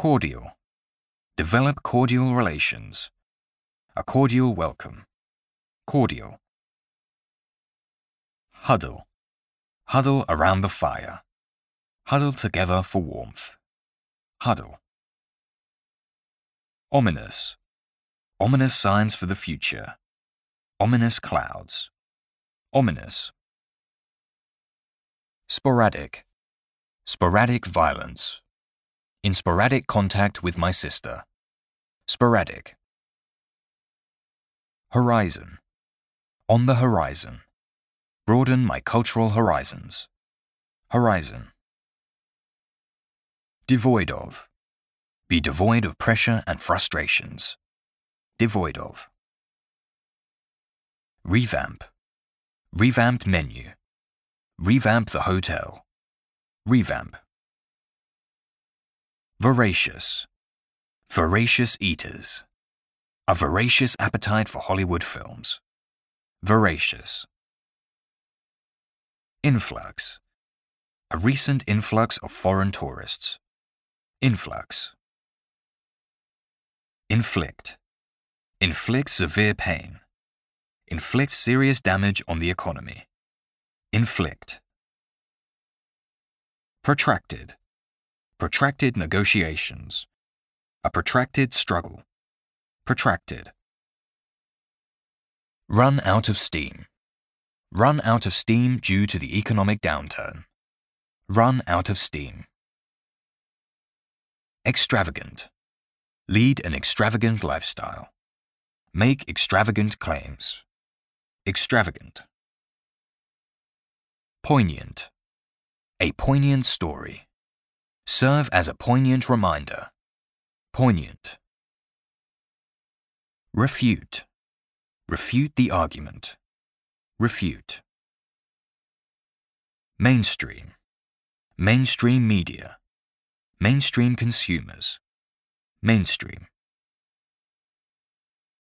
Cordial. Develop cordial relations. A cordial welcome. Cordial. Huddle. Huddle around the fire. Huddle together for warmth. Huddle. Ominous. Ominous signs for the future. Ominous clouds. Ominous. Sporadic. Sporadic violence. In sporadic contact with my sister. Sporadic. Horizon. On the horizon. Broaden my cultural horizons. Horizon. Devoid of. Be devoid of pressure and frustrations. Devoid of. Revamp. Revamped menu. Revamp the hotel. Revamp. Voracious. Voracious eaters. A voracious appetite for Hollywood films. Voracious. Influx. A recent influx of foreign tourists. Influx. Inflict. Inflict severe pain. Inflict serious damage on the economy. Inflict. Protracted. Protracted negotiations. A protracted struggle. Protracted. Run out of steam. Run out of steam due to the economic downturn. Run out of steam. Extravagant. Lead an extravagant lifestyle. Make extravagant claims. Extravagant. Poignant. A poignant story. Serve as a poignant reminder. Poignant. Refute. Refute the argument. Refute. Mainstream. Mainstream media. Mainstream consumers. Mainstream.